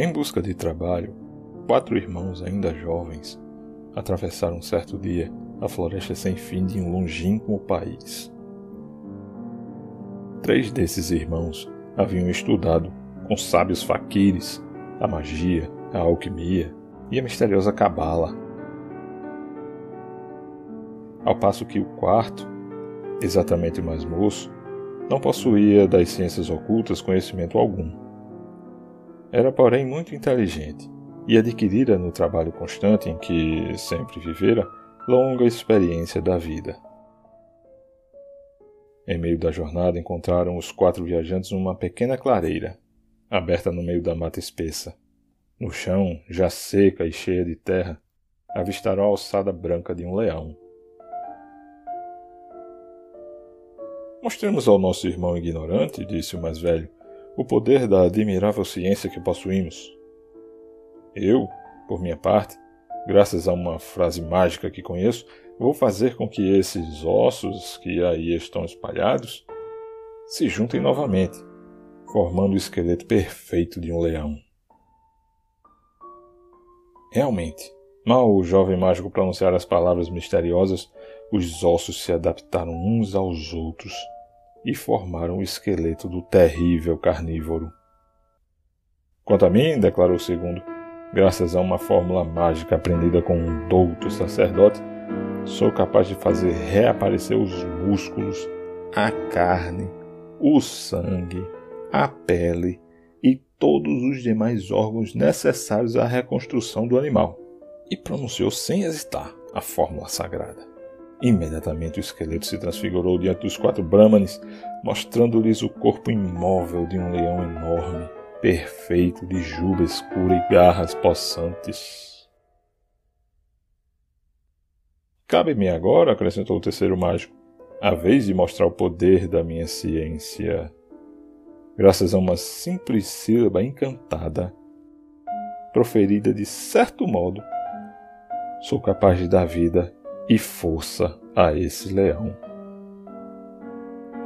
Em busca de trabalho, quatro irmãos ainda jovens atravessaram certo dia a floresta sem fim de um longínquo país. Três desses irmãos haviam estudado com sábios faquires a magia, a alquimia e a misteriosa cabala. Ao passo que o quarto, exatamente mais moço, não possuía das ciências ocultas conhecimento algum. Era, porém, muito inteligente e adquirira no trabalho constante em que sempre vivera longa experiência da vida. Em meio da jornada encontraram os quatro viajantes uma pequena clareira, aberta no meio da mata espessa. No chão, já seca e cheia de terra, avistaram a alçada branca de um leão. Mostremos ao nosso irmão ignorante, disse o mais velho, o poder da admirável ciência que possuímos. Eu, por minha parte, graças a uma frase mágica que conheço, vou fazer com que esses ossos que aí estão espalhados se juntem novamente, formando o esqueleto perfeito de um leão. Realmente, mal o jovem mágico pronunciar as palavras misteriosas, os ossos se adaptaram uns aos outros e formaram o esqueleto do terrível carnívoro. Quanto a mim, declarou o segundo, graças a uma fórmula mágica aprendida com um douto sacerdote, sou capaz de fazer reaparecer os músculos, a carne, o sangue, a pele e todos os demais órgãos necessários à reconstrução do animal. E pronunciou sem hesitar a fórmula sagrada. Imediatamente o esqueleto se transfigurou diante dos quatro brahmanes, mostrando-lhes o corpo imóvel de um leão enorme, perfeito, de juba escura e garras possantes. Cabe-me agora, acrescentou o terceiro mágico, a vez de mostrar o poder da minha ciência. Graças a uma simples sílaba encantada, proferida de certo modo, sou capaz de dar vida e força a esse leão.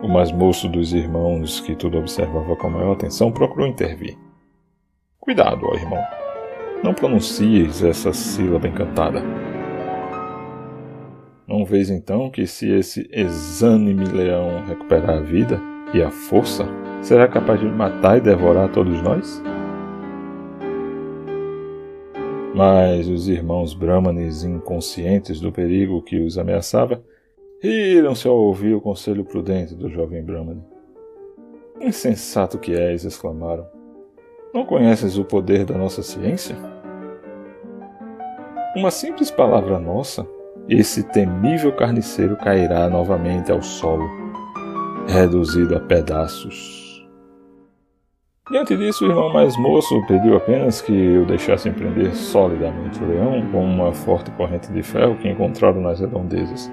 O mais moço dos irmãos, que tudo observava com maior atenção, procurou intervir. Cuidado, ó irmão. Não pronuncies essa sílaba encantada. Não vês então que se esse exânime leão recuperar a vida e a força, será capaz de matar e devorar todos nós? Mas os irmãos Brahmanes, inconscientes do perigo que os ameaçava, riram-se ao ouvir o conselho prudente do jovem Brahmane. Insensato que és! exclamaram. Não conheces o poder da nossa ciência? Uma simples palavra nossa, esse temível carniceiro cairá novamente ao solo, reduzido a pedaços. Diante disso, o irmão mais moço pediu apenas que o deixassem prender solidamente o leão com uma forte corrente de ferro que encontraram nas redondezas.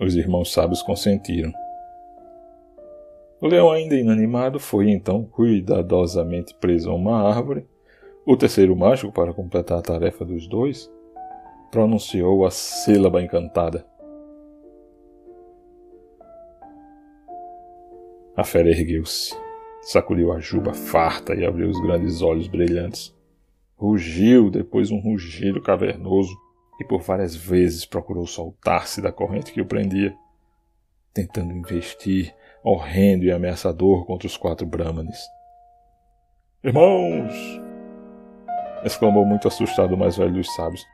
Os irmãos sábios consentiram. O leão, ainda inanimado, foi então cuidadosamente preso a uma árvore. O terceiro mágico, para completar a tarefa dos dois, pronunciou a sílaba encantada. A fera ergueu-se, sacudiu a juba farta e abriu os grandes olhos brilhantes. Rugiu depois um rugido cavernoso e por várias vezes procurou soltar-se da corrente que o prendia, tentando investir, horrendo e ameaçador contra os quatro brahmanes. Irmãos! exclamou muito assustado o mais velho dos sábios.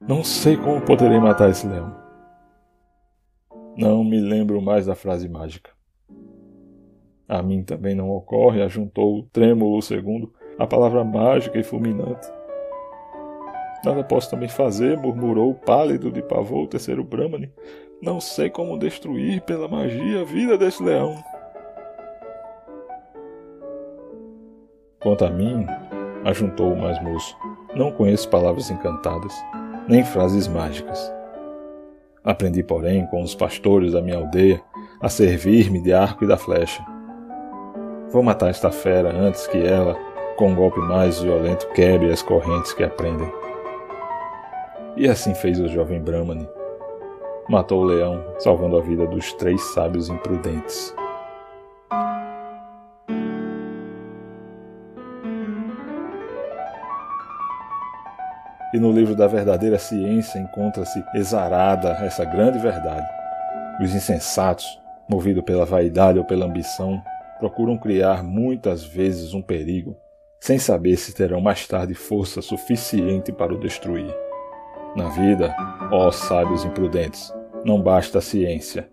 Não sei como poderei matar esse leão. Não me lembro mais da frase mágica. A mim também não ocorre, ajuntou o trêmulo segundo, a palavra mágica e fulminante. Nada posso também fazer, murmurou pálido de pavor o terceiro Brahmane. Não sei como destruir pela magia a vida desse leão. Quanto a mim, ajuntou o mais moço, não conheço palavras encantadas, nem frases mágicas. Aprendi, porém, com os pastores da minha aldeia a servir-me de arco e da flecha. Vou matar esta fera antes que ela, com um golpe mais violento, quebre as correntes que a prendem. E assim fez o jovem Brahmani. Matou o leão, salvando a vida dos três sábios imprudentes. E no livro da verdadeira ciência encontra-se exarada essa grande verdade. Os insensatos, movidos pela vaidade ou pela ambição, procuram criar muitas vezes um perigo, sem saber se terão mais tarde força suficiente para o destruir. Na vida, ó sábios imprudentes, não basta a ciência.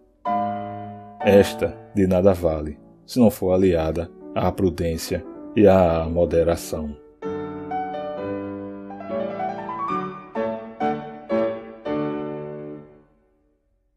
Esta de nada vale, se não for aliada à prudência e à moderação.